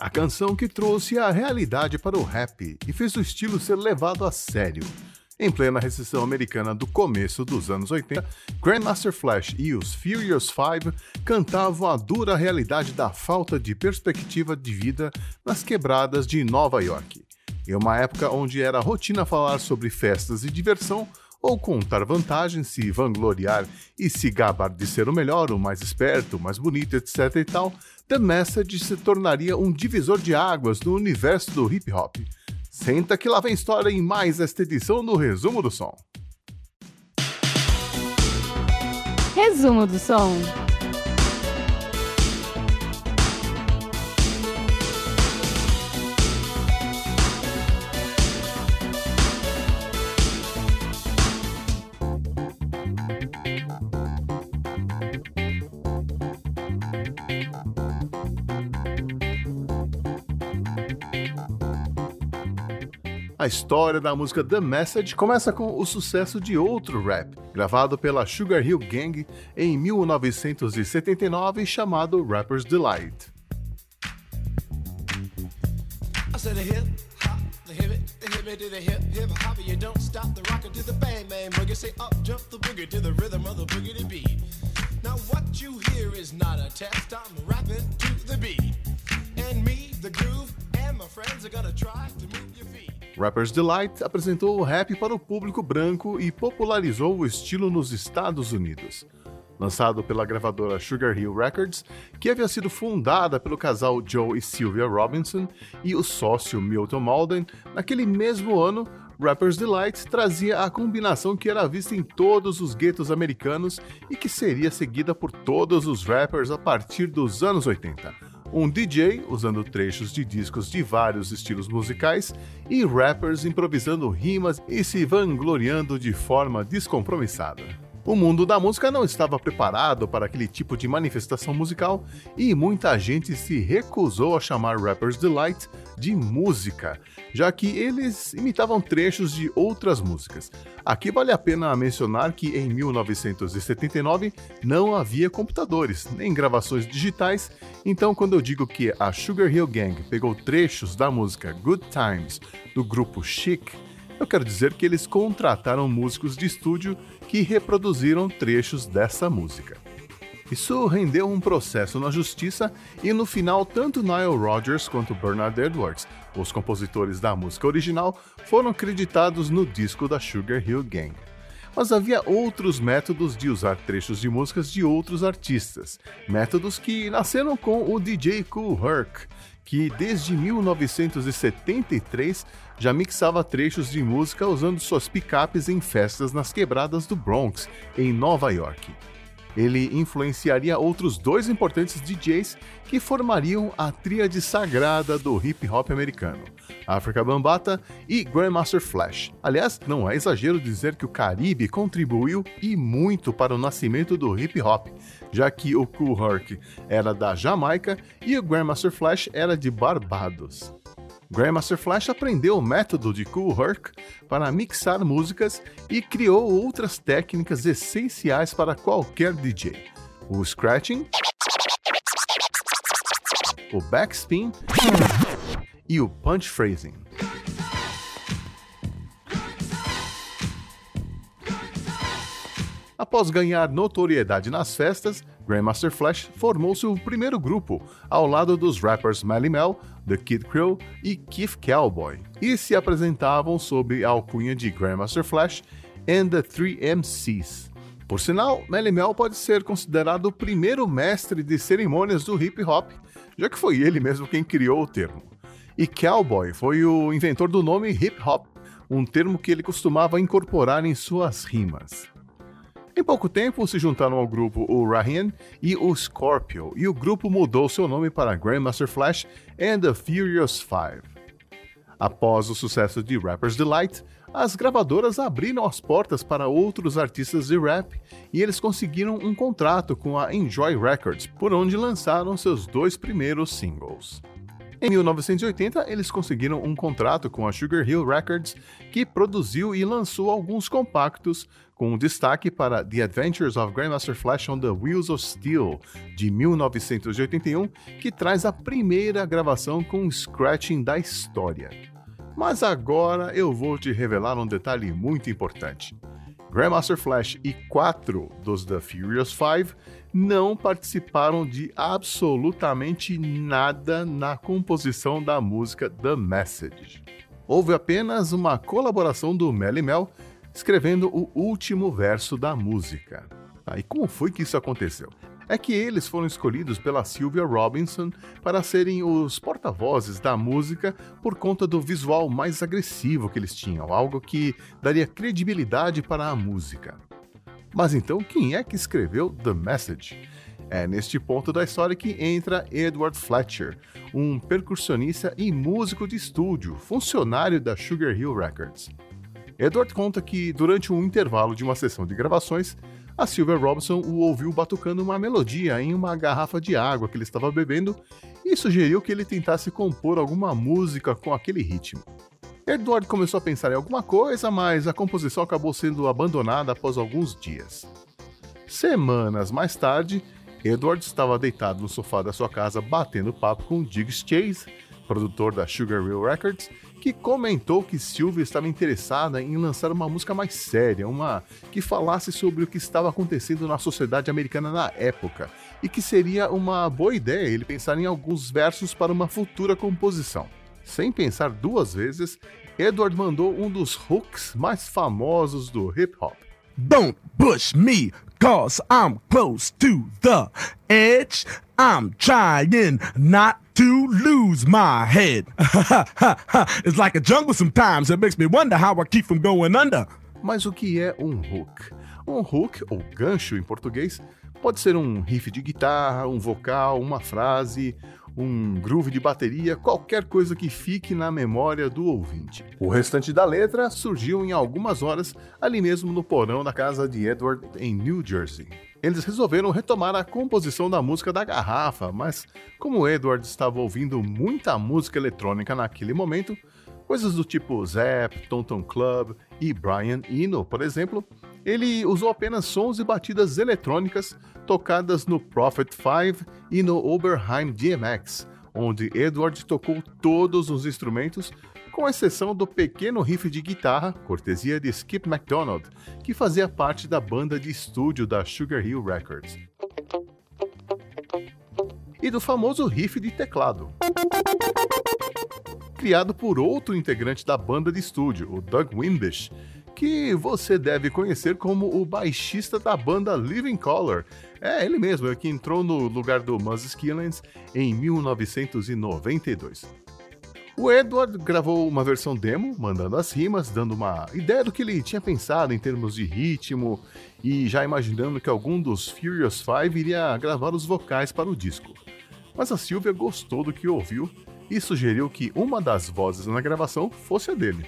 A canção que trouxe a realidade para o rap e fez o estilo ser levado a sério. Em plena recessão americana do começo dos anos 80, Grandmaster Flash e os Furious Five cantavam a dura realidade da falta de perspectiva de vida nas quebradas de Nova York. Em uma época onde era rotina falar sobre festas e diversão, ou contar vantagens, se vangloriar e se gabar de ser o melhor, o mais esperto, o mais bonito, etc e tal, The Message se tornaria um divisor de águas no universo do hip hop. Senta que lá vem história em mais esta edição do Resumo do Som. Resumo do Som. A história da música The Message começa com o sucesso de outro rap, gravado pela Sugar Hill Gang em 1979, chamado Rapper's Delight. Now what you hear is not a test, I'm rapping to the beat. And me, the groove, and my friends are gonna try to move your feet. Rapper's Delight apresentou o rap para o público branco e popularizou o estilo nos Estados Unidos. Lançado pela gravadora Sugar Hill Records, que havia sido fundada pelo casal Joe e Sylvia Robinson e o sócio Milton Malden, naquele mesmo ano, Rapper's Delight trazia a combinação que era vista em todos os guetos americanos e que seria seguida por todos os rappers a partir dos anos 80 um DJ usando trechos de discos de vários estilos musicais e rappers improvisando rimas e se vangloriando de forma descompromissada. O mundo da música não estava preparado para aquele tipo de manifestação musical e muita gente se recusou a chamar Rapper's Delight de música, já que eles imitavam trechos de outras músicas. Aqui vale a pena mencionar que em 1979 não havia computadores, nem gravações digitais, então quando eu digo que a Sugar Hill Gang pegou trechos da música Good Times do grupo Chic, eu quero dizer que eles contrataram músicos de estúdio que reproduziram trechos dessa música. Isso rendeu um processo na justiça e no final tanto Nile Rodgers quanto Bernard Edwards, os compositores da música original, foram creditados no disco da Sugar Hill Gang. Mas havia outros métodos de usar trechos de músicas de outros artistas, métodos que nasceram com o DJ Kool Herc, que desde 1973 já mixava trechos de música usando suas picapes em festas nas quebradas do Bronx, em Nova York. Ele influenciaria outros dois importantes DJs que formariam a tríade sagrada do hip hop americano, Africa Bambata e Grandmaster Flash. Aliás, não é exagero dizer que o Caribe contribuiu e muito para o nascimento do hip hop, já que o Kool Herc era da Jamaica e o Grandmaster Flash era de Barbados. Grandmaster Flash aprendeu o método de Kool Herc para mixar músicas e criou outras técnicas essenciais para qualquer DJ: o scratching, o backspin e o punch phrasing. Após ganhar notoriedade nas festas, Grandmaster Flash formou seu primeiro grupo, ao lado dos rappers Melly Mel, The Kid Crew e Keith Cowboy, e se apresentavam sob a alcunha de Grandmaster Flash and the Three MCs. Por sinal, Melly Mel pode ser considerado o primeiro mestre de cerimônias do hip hop, já que foi ele mesmo quem criou o termo. E Cowboy foi o inventor do nome hip hop, um termo que ele costumava incorporar em suas rimas. Em pouco tempo se juntaram ao grupo o Rahian e o Scorpio, e o grupo mudou seu nome para Grandmaster Flash and the Furious Five. Após o sucesso de Rapper's Delight, as gravadoras abriram as portas para outros artistas de rap e eles conseguiram um contrato com a Enjoy Records, por onde lançaram seus dois primeiros singles. Em 1980, eles conseguiram um contrato com a Sugar Hill Records, que produziu e lançou alguns compactos, com destaque para The Adventures of Grandmaster Flash on the Wheels of Steel, de 1981, que traz a primeira gravação com scratching da história. Mas agora eu vou te revelar um detalhe muito importante. Grandmaster Flash e quatro dos The Furious Five não participaram de absolutamente nada na composição da música The Message. Houve apenas uma colaboração do Melly Mel escrevendo o último verso da música. Ah, e como foi que isso aconteceu? É que eles foram escolhidos pela Sylvia Robinson para serem os porta-vozes da música por conta do visual mais agressivo que eles tinham, algo que daria credibilidade para a música. Mas então, quem é que escreveu The Message? É neste ponto da história que entra Edward Fletcher, um percussionista e músico de estúdio, funcionário da Sugar Hill Records. Edward conta que, durante um intervalo de uma sessão de gravações, a Sylvia Robson o ouviu batucando uma melodia em uma garrafa de água que ele estava bebendo e sugeriu que ele tentasse compor alguma música com aquele ritmo. Edward começou a pensar em alguma coisa, mas a composição acabou sendo abandonada após alguns dias. Semanas mais tarde, Edward estava deitado no sofá da sua casa batendo papo com Diggs Chase, produtor da Sugar Hill Records, que comentou que Sylvia estava interessada em lançar uma música mais séria, uma que falasse sobre o que estava acontecendo na sociedade americana na época, e que seria uma boa ideia ele pensar em alguns versos para uma futura composição. Sem pensar duas vezes, Edward mandou um dos hooks mais famosos do hip hop. Don't push me, cause I'm close to the edge. I'm trying not to lose my head. it's like a jungle sometimes. It makes me wonder how I keep from going under. Mas o que é um hook? Um hook, ou gancho em português, pode ser um riff de guitarra, um vocal, uma frase, um groove de bateria, qualquer coisa que fique na memória do ouvinte. O restante da letra surgiu em algumas horas ali mesmo no porão da casa de Edward em New Jersey. Eles resolveram retomar a composição da música da garrafa, mas como Edward estava ouvindo muita música eletrônica naquele momento, coisas do tipo Zap, Tonton Club e Brian Eno, por exemplo, ele usou apenas sons e batidas eletrônicas tocadas no Prophet 5 e no Oberheim DMX, onde Edward tocou todos os instrumentos, com exceção do pequeno riff de guitarra, cortesia de Skip MacDonald, que fazia parte da banda de estúdio da Sugar Hill Records. E do famoso riff de teclado. Criado por outro integrante da banda de estúdio, o Doug Wimbish, que você deve conhecer como o baixista da banda Living Color. É ele mesmo, é que entrou no lugar do Muzz Skillens em 1992. O Edward gravou uma versão demo, mandando as rimas, dando uma ideia do que ele tinha pensado em termos de ritmo e já imaginando que algum dos Furious Five iria gravar os vocais para o disco. Mas a Sylvia gostou do que ouviu e sugeriu que uma das vozes na gravação fosse a dele.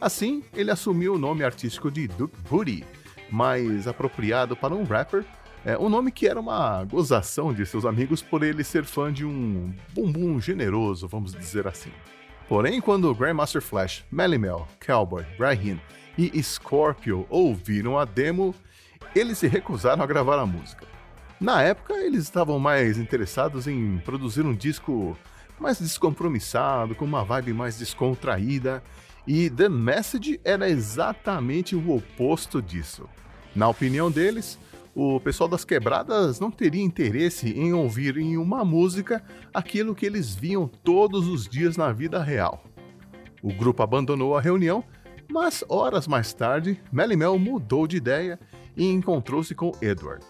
Assim, ele assumiu o nome artístico de Duke Booty, mais apropriado para um rapper, é, um nome que era uma gozação de seus amigos por ele ser fã de um bumbum generoso, vamos dizer assim. Porém, quando Grandmaster Flash, Melly Mel, Cowboy, Raheem e Scorpio ouviram a demo, eles se recusaram a gravar a música. Na época, eles estavam mais interessados em produzir um disco mais descompromissado, com uma vibe mais descontraída, e The Message era exatamente o oposto disso. Na opinião deles, o pessoal das quebradas não teria interesse em ouvir em uma música aquilo que eles viam todos os dias na vida real. O grupo abandonou a reunião, mas horas mais tarde, Melly Mel mudou de ideia e encontrou-se com Edward.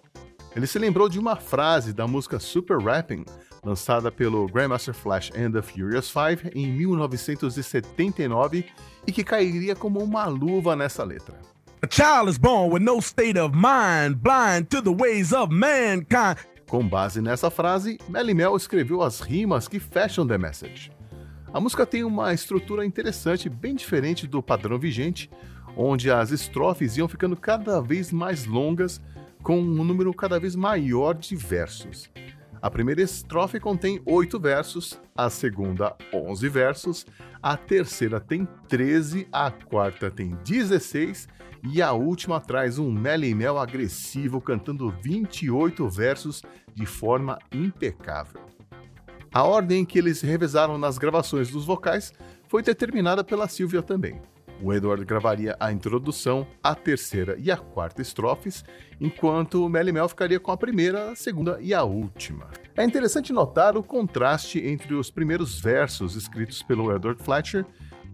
Ele se lembrou de uma frase da música Super Rapping, lançada pelo Grandmaster Flash and the Furious Five em 1979 e que cairia como uma luva nessa letra. A child is born with no state of mind, blind to the ways of mankind. Com base nessa frase, Melly Mel escreveu as rimas que fecham The Message. A música tem uma estrutura interessante, bem diferente do padrão vigente, onde as estrofes iam ficando cada vez mais longas, com um número cada vez maior de versos. A primeira estrofe contém oito versos, a segunda, onze versos, a terceira tem 13, a quarta tem 16 e a última traz um Mel Mel agressivo cantando 28 versos de forma impecável. A ordem que eles revezaram nas gravações dos vocais foi determinada pela Silvia também. O Edward gravaria a introdução, a terceira e a quarta estrofes, enquanto Melly Mel ficaria com a primeira, a segunda e a última. É interessante notar o contraste entre os primeiros versos escritos pelo Edward Fletcher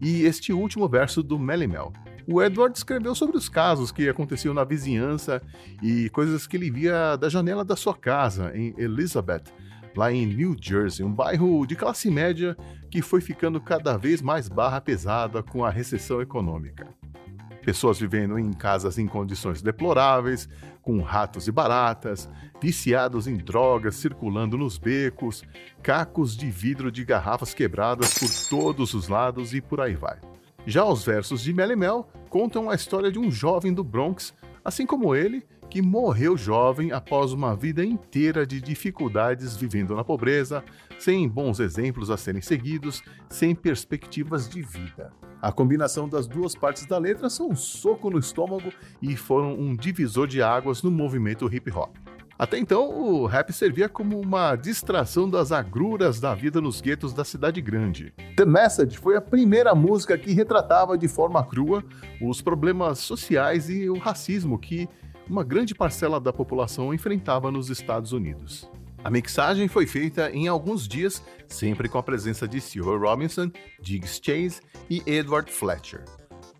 e este último verso do Melly Mel. O Edward escreveu sobre os casos que aconteciam na vizinhança e coisas que ele via da janela da sua casa em Elizabeth, lá em New Jersey, um bairro de classe média que foi ficando cada vez mais barra pesada com a recessão econômica. Pessoas vivendo em casas em condições deploráveis, com ratos e baratas, viciados em drogas circulando nos becos, cacos de vidro de garrafas quebradas por todos os lados e por aí vai. Já os versos de Mel Mel contam a história de um jovem do Bronx, assim como ele, que morreu jovem após uma vida inteira de dificuldades vivendo na pobreza, sem bons exemplos a serem seguidos, sem perspectivas de vida. A combinação das duas partes da letra são um soco no estômago e foram um divisor de águas no movimento hip hop. Até então, o rap servia como uma distração das agruras da vida nos guetos da cidade grande. The Message foi a primeira música que retratava de forma crua os problemas sociais e o racismo que uma grande parcela da população enfrentava nos Estados Unidos. A mixagem foi feita em alguns dias, sempre com a presença de Silver Robinson, Diggs Chase e Edward Fletcher.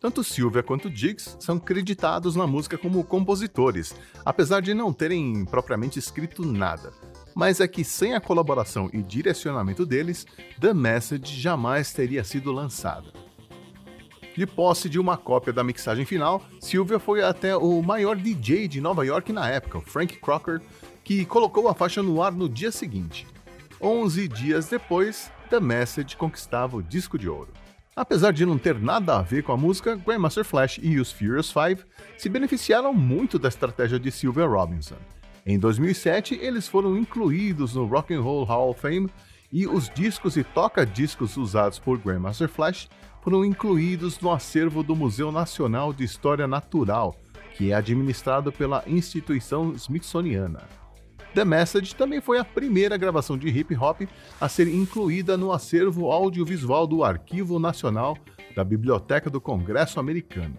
Tanto Sylvia quanto Diggs são creditados na música como compositores, apesar de não terem propriamente escrito nada. Mas é que sem a colaboração e direcionamento deles, The Message jamais teria sido lançada. De posse de uma cópia da mixagem final, Sylvia foi até o maior DJ de Nova York na época, Frank Crocker, que colocou a faixa no ar no dia seguinte. 11 dias depois, The Message conquistava o disco de ouro. Apesar de não ter nada a ver com a música, Grandmaster Flash e os Furious Five se beneficiaram muito da estratégia de Sylvia Robinson. Em 2007, eles foram incluídos no Rock and Roll Hall of Fame e os discos e toca-discos usados por Grandmaster Flash foram incluídos no acervo do Museu Nacional de História Natural, que é administrado pela instituição Smithsoniana. The Message também foi a primeira gravação de hip hop a ser incluída no acervo audiovisual do Arquivo Nacional da Biblioteca do Congresso Americano.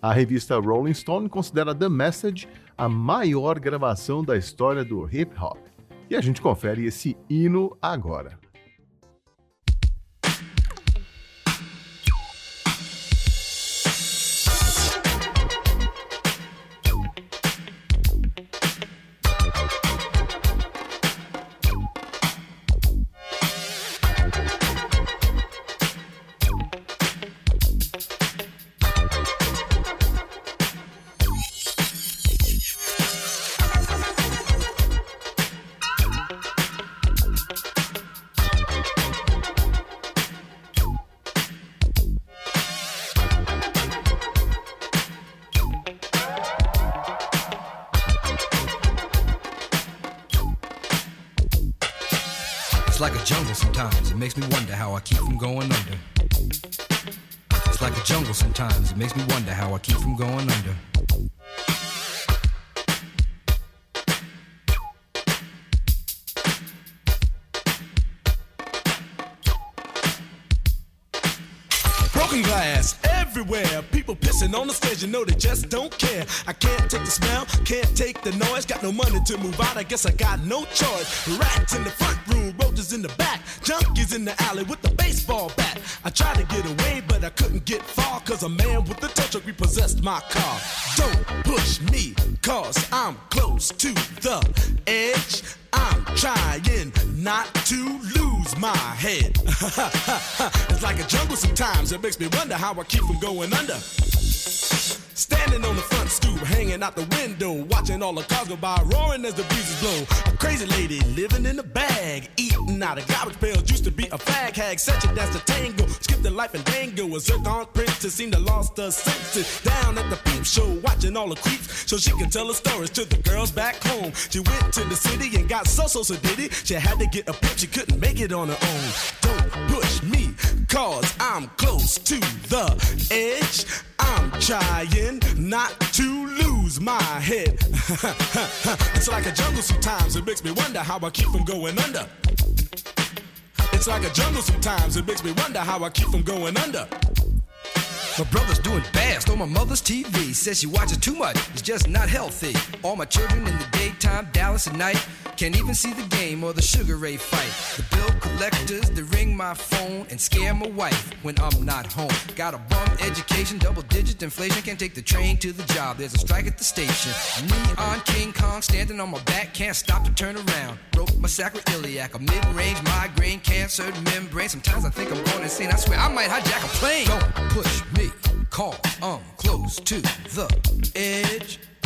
A revista Rolling Stone considera The Message a maior gravação da história do hip hop. E a gente confere esse hino agora. Makes me wonder how I keep from going under. Broken glass everywhere. People pissing on the stage, you know they just don't care. I can't take the smell, can't take the noise. Got no money to move out, I guess I got no choice. Rats in the front room, roaches in the back, junkies in the alley with the baseball bat. I tried to get away, but I couldn't get far, cause a man with a tow truck repossessed my car. Don't push me, cause I'm close to the edge. I'm trying not to lose my head. it's like a jungle sometimes. It makes me wonder how I keep from going under. Standing on the front stoop, hanging out the window, watching all the cars go by, roaring as the breezes blow. A crazy lady living in a bag, eating out of garbage pails. Used to be a fag hag, such a dance to tango. Skipped the life and dango. A zircon princess seemed to lost her senses. Down at the peep show, watching all the creeps, so she could tell her stories to the girls back home. She went to the city and got so so so did it. She had to get a pimp, she couldn't make it on her own. Don't push me, cause I'm close to the edge. I'm trying not to lose my head. it's like a jungle sometimes, it makes me wonder how I keep from going under. It's like a jungle sometimes, it makes me wonder how I keep from going under. My brother's doing fast on my mother's TV. Says she watches too much, it's just not healthy. All my children in the daytime, Dallas at night. Can't even see the game or the Sugar Ray fight. The bill collectors, they ring my phone and scare my wife when I'm not home. Got a bum education, double digit inflation. Can't take the train to the job, there's a strike at the station. Neon King Kong standing on my back, can't stop to turn around. Broke my sacroiliac, a mid range migraine, cancer membrane. Sometimes I think I'm going insane. I swear I might hijack a plane. Don't push me, call, I'm close to the edge.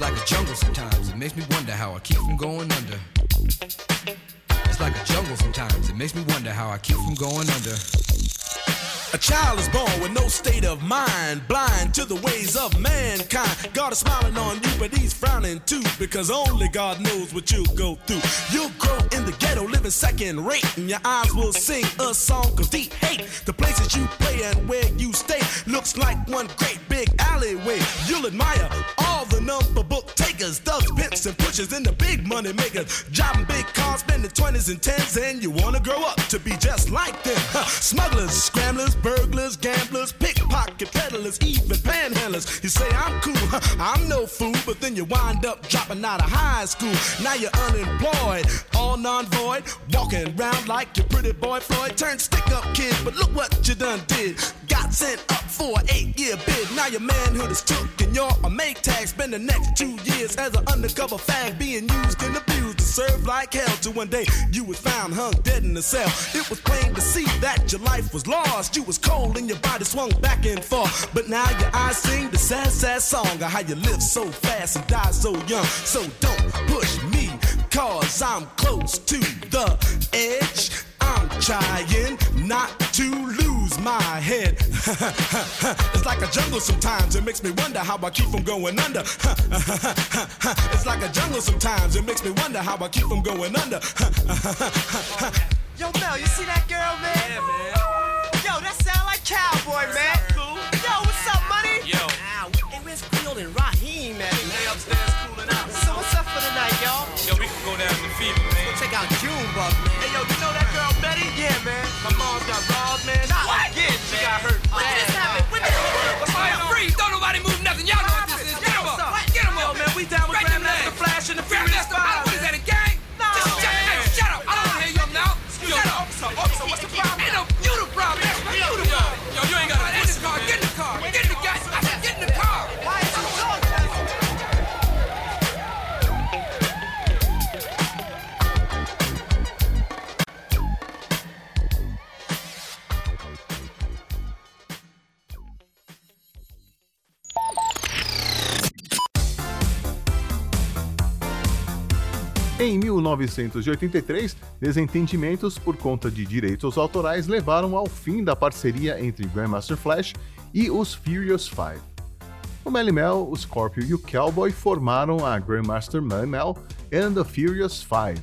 It's like a jungle sometimes. It makes me wonder how I keep from going under. It's like a jungle sometimes. It makes me wonder how I keep from going under. A child is born with no state of mind, blind to the ways of mankind. God is smiling on you, but he's frowning too, because only God knows what you'll go through. You'll grow in the ghetto, living second rate, and your eyes will sing a song of deep hate. The places you play and where you stay looks like one great big alleyway. You'll admire pimps, and pushers, and the big money makers. Driving big cars, spending 20s and 10s, and you wanna grow up to be just like them. Huh. Smugglers, scramblers, burglars, gamblers, pickpocket peddlers, even panhandlers. You say I'm cool, I'm no fool, but then you wind up dropping out of high school. Now you're unemployed, all non-void, walking around like your pretty boy Floyd. Turned stick-up kid, but look what you done did. Got sent up for an eight-year bid. Now your manhood is took and you're a make tag. Spend the next two years as an undercover fag, being used and abused to serve like hell. Till one day you was found hung dead in a cell. It was plain to see that your life was lost. You was cold and your body swung back and forth. But now your eyes sing the sad, sad song of how you live so fast and die so young. So don't push me, cause I'm close to the edge. I'm trying not to lose my head. it's like a jungle sometimes, it makes me wonder how I keep from going under. it's like a jungle sometimes, it makes me wonder how I keep from going under. Yo, Mel, you see that girl, man? Yeah, man. Yo, that sound like cowboy, man. The night, y'all? Yo, we can go down Fever, man. Check out Junebug, man. Hey, yo, you know that girl Betty? Yeah, man. My mom's got robbed, man. Not What? again. Em 1983, desentendimentos por conta de direitos autorais levaram ao fim da parceria entre Grandmaster Flash e os Furious Five. O Melly Mel, o Scorpio e o Cowboy formaram a Grandmaster Mel and the Furious Five.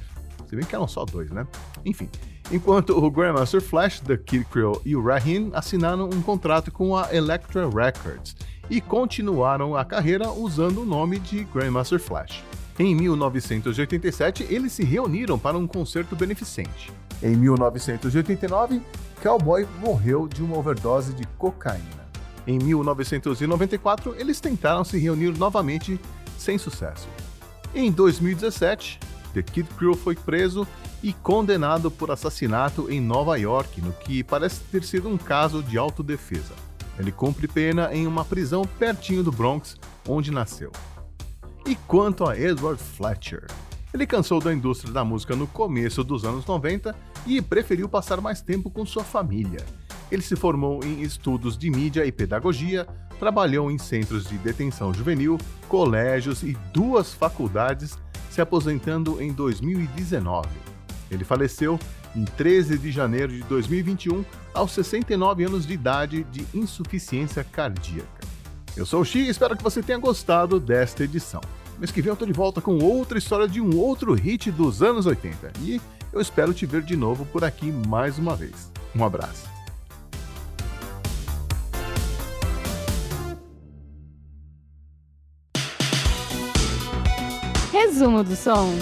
Se bem que eram só dois, né? Enfim, enquanto o Grandmaster Flash, The Kid Creole e o Raheem assinaram um contrato com a Elektra Records e continuaram a carreira usando o nome de Grandmaster Flash. Em 1987, eles se reuniram para um concerto beneficente. Em 1989, Cowboy morreu de uma overdose de cocaína. Em 1994, eles tentaram se reunir novamente, sem sucesso. Em 2017, The Kid Crew foi preso e condenado por assassinato em Nova York, no que parece ter sido um caso de autodefesa. Ele cumpre pena em uma prisão pertinho do Bronx, onde nasceu. E quanto a Edward Fletcher? Ele cansou da indústria da música no começo dos anos 90 e preferiu passar mais tempo com sua família. Ele se formou em estudos de mídia e pedagogia, trabalhou em centros de detenção juvenil, colégios e duas faculdades, se aposentando em 2019. Ele faleceu em 13 de janeiro de 2021, aos 69 anos de idade de insuficiência cardíaca. Eu sou o Xi e espero que você tenha gostado desta edição. Mês que vem eu tô de volta com outra história de um outro hit dos anos 80 e eu espero te ver de novo por aqui mais uma vez. Um abraço. Resumo do som.